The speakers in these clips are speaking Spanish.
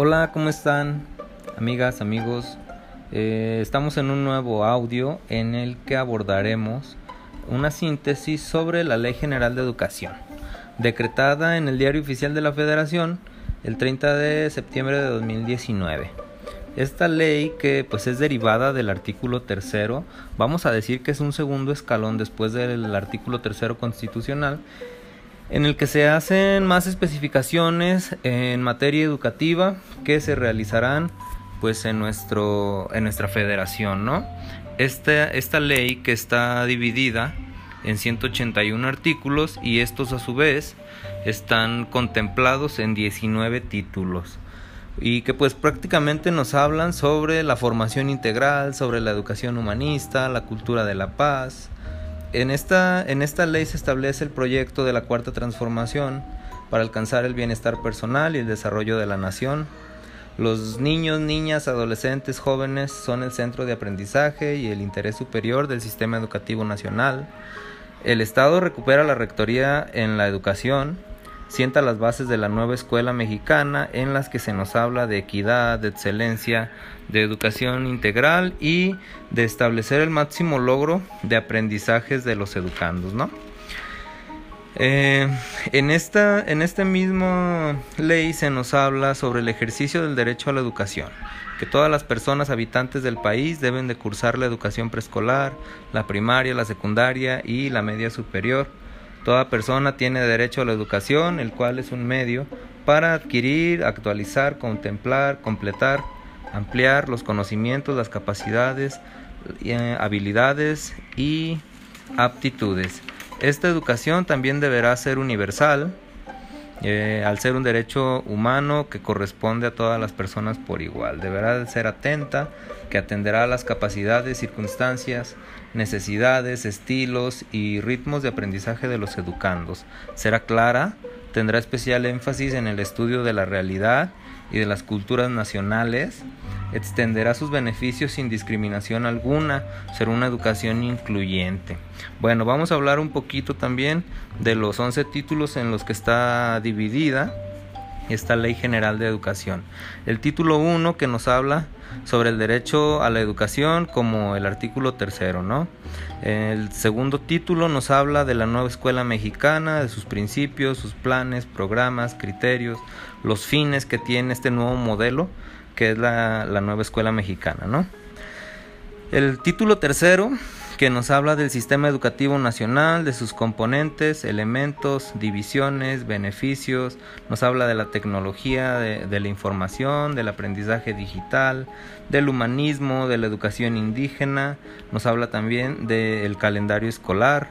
Hola, ¿cómo están? Amigas, amigos. Eh, estamos en un nuevo audio en el que abordaremos una síntesis sobre la Ley General de Educación, decretada en el Diario Oficial de la Federación el 30 de septiembre de 2019. Esta ley que pues es derivada del artículo tercero, vamos a decir que es un segundo escalón después del artículo tercero constitucional en el que se hacen más especificaciones en materia educativa que se realizarán pues en nuestro en nuestra federación, ¿no? Esta, esta ley que está dividida en 181 artículos y estos a su vez están contemplados en 19 títulos y que pues prácticamente nos hablan sobre la formación integral, sobre la educación humanista, la cultura de la paz, en esta, en esta ley se establece el proyecto de la cuarta transformación para alcanzar el bienestar personal y el desarrollo de la nación. Los niños, niñas, adolescentes, jóvenes son el centro de aprendizaje y el interés superior del sistema educativo nacional. El Estado recupera la rectoría en la educación, sienta las bases de la nueva escuela mexicana en las que se nos habla de equidad, de excelencia, de educación integral y de establecer el máximo logro de aprendizajes de los educandos, ¿no? Eh, en esta en este mismo ley se nos habla sobre el ejercicio del derecho a la educación, que todas las personas habitantes del país deben de cursar la educación preescolar, la primaria, la secundaria y la media superior Toda persona tiene derecho a la educación, el cual es un medio para adquirir, actualizar, contemplar, completar, ampliar los conocimientos, las capacidades, eh, habilidades y aptitudes. Esta educación también deberá ser universal, eh, al ser un derecho humano que corresponde a todas las personas por igual. Deberá ser atenta, que atenderá a las capacidades, circunstancias, necesidades, estilos y ritmos de aprendizaje de los educandos. Será clara, tendrá especial énfasis en el estudio de la realidad y de las culturas nacionales, extenderá sus beneficios sin discriminación alguna, será una educación incluyente. Bueno, vamos a hablar un poquito también de los 11 títulos en los que está dividida esta Ley General de Educación. El título 1 que nos habla sobre el derecho a la educación como el artículo tercero, ¿no? El segundo título nos habla de la nueva escuela mexicana, de sus principios, sus planes, programas, criterios, los fines que tiene este nuevo modelo que es la, la nueva escuela mexicana, ¿no? El título tercero que nos habla del sistema educativo nacional, de sus componentes, elementos, divisiones, beneficios, nos habla de la tecnología, de, la información, del aprendizaje digital, del humanismo, de la educación indígena, nos habla también del calendario escolar.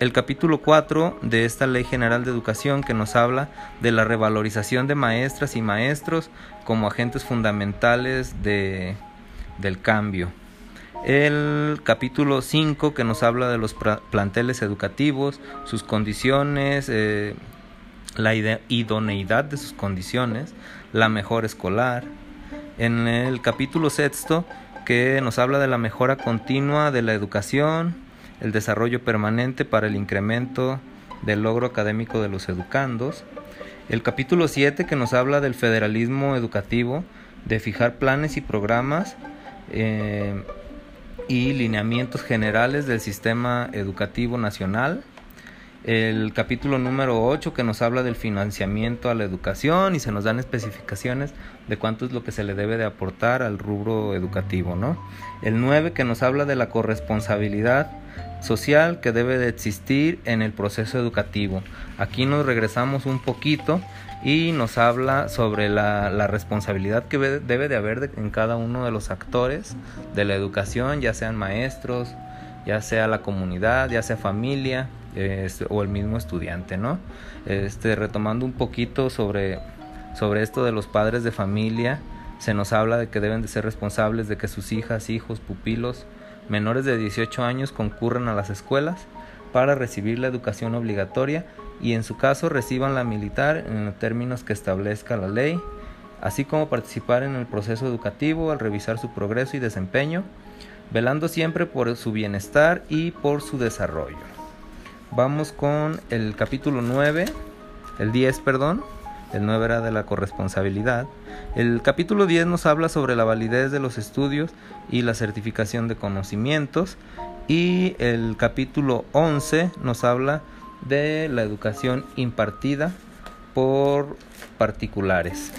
El capítulo 4 de esta Ley General de Educación que nos habla de la revalorización de maestras y maestros como agentes fundamentales de, del cambio el capítulo 5 que nos habla de los planteles educativos, sus condiciones, eh, la idoneidad de sus condiciones, la mejora escolar. En el capítulo sexto que nos habla de la mejora continua de la educación, el desarrollo permanente para el incremento del logro académico de los educandos. El capítulo 7 que nos habla del federalismo educativo, de fijar planes y programas eh, y lineamientos generales del sistema educativo nacional. El capítulo número 8 que nos habla del financiamiento a la educación y se nos dan especificaciones de cuánto es lo que se le debe de aportar al rubro educativo, ¿no? El 9 que nos habla de la corresponsabilidad social que debe de existir en el proceso educativo. Aquí nos regresamos un poquito y nos habla sobre la, responsabilidad que debe de haber en cada uno de los actores de la educación, ya sean maestros, ya sea la comunidad, ya sea familia este, o el mismo estudiante, ¿no? Este, retomando un poquito sobre, sobre esto de los padres de familia, se nos habla de que deben de ser responsables de que sus hijas, hijos, pupilos menores de 18 años concurran a las escuelas para recibir la educación obligatoria y en su caso reciban la militar en los términos que establezca la ley, así como participar en el proceso educativo al revisar su progreso y desempeño, velando siempre por su bienestar y por su desarrollo. Vamos con el capítulo 9, el 10, perdón, el 9 era de la corresponsabilidad. El capítulo 10 nos habla sobre la validez de los estudios y la certificación de conocimientos. Y el capítulo 11 nos habla de la educación impartida por particulares.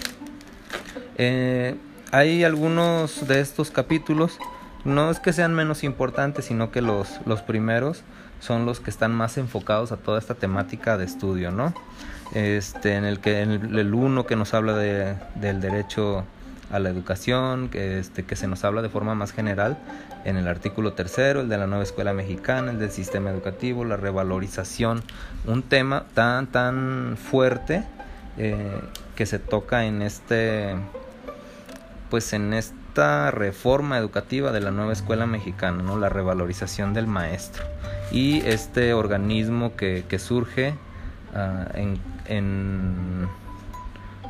Eh, hay algunos de estos capítulos, no es que sean menos importantes, sino que los, los primeros son los que están más enfocados a toda esta temática de estudio, ¿no? Este, en el que en el, uno que nos habla de, del derecho a la educación, que, este, que se nos habla de forma más general en el artículo tercero, el de la nueva escuela mexicana, el del sistema educativo, la revalorización, un tema tan, tan fuerte eh, que se toca en este, pues en esta reforma educativa de la nueva escuela mexicana, ¿no? la revalorización del maestro y este organismo que, surge uh, en, en,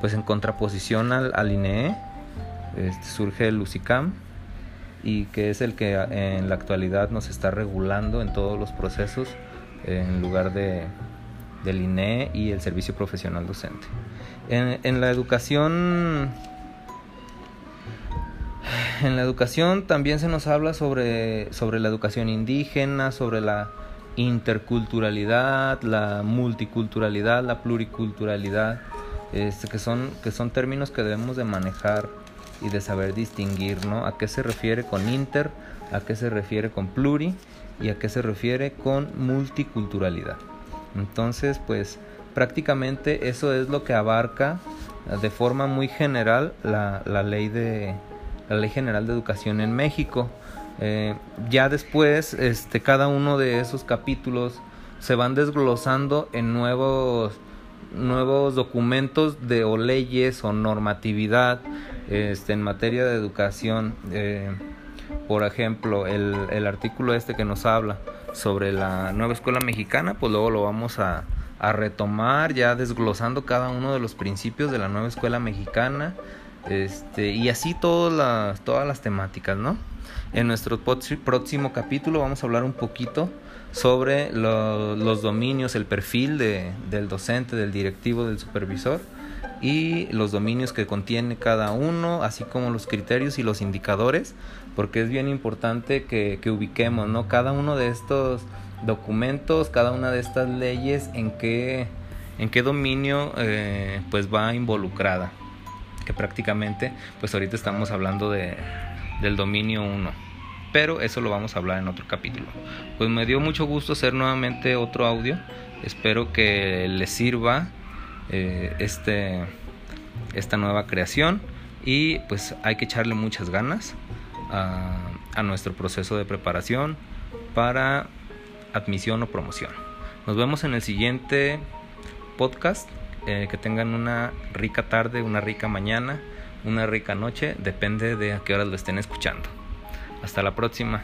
pues en contraposición al, INEE este, surge el UCICAM y que es el que en la actualidad nos está regulando en todos los procesos en lugar de, del INE y el servicio profesional docente. En, en, la educación en la educación también se nos habla sobre, sobre la educación indígena, sobre la interculturalidad, la multiculturalidad, la pluriculturalidad, este, que, son, que son términos que debemos de manejar y de saber distinguir, ¿no? A qué se refiere con inter, a qué se refiere con pluri y a qué se refiere con multiculturalidad. Entonces, pues prácticamente eso es lo que abarca de forma muy general la, la ley de la ley general de educación en México. Eh, ya después, este, cada uno de esos capítulos se van desglosando en nuevos nuevos documentos de o leyes o normatividad este, en materia de educación. Eh, por ejemplo, el, el, artículo este que nos habla sobre la nueva escuela mexicana, pues luego lo vamos a, a retomar ya desglosando cada uno de los principios de la nueva escuela mexicana este, y así todas las, temáticas, ¿no? En nuestro próximo capítulo vamos a hablar un poquito sobre lo, los dominios, el perfil de, del docente, del directivo, del supervisor y los dominios que contiene cada uno, así como los criterios y los indicadores, porque es bien importante que, que ubiquemos ¿no? cada uno de estos documentos, cada una de estas leyes, en qué, en qué dominio eh, pues va involucrada, que prácticamente pues ahorita estamos hablando de, del dominio 1 pero eso lo vamos a hablar en otro capítulo. Pues me dio mucho gusto hacer nuevamente otro audio. Espero que les sirva eh, este, esta nueva creación y pues hay que echarle muchas ganas a, a nuestro proceso de preparación para admisión o promoción. Nos vemos en el siguiente podcast. Eh, que tengan una rica tarde, una rica mañana, una rica noche, depende de a qué horas lo estén escuchando. Hasta la próxima.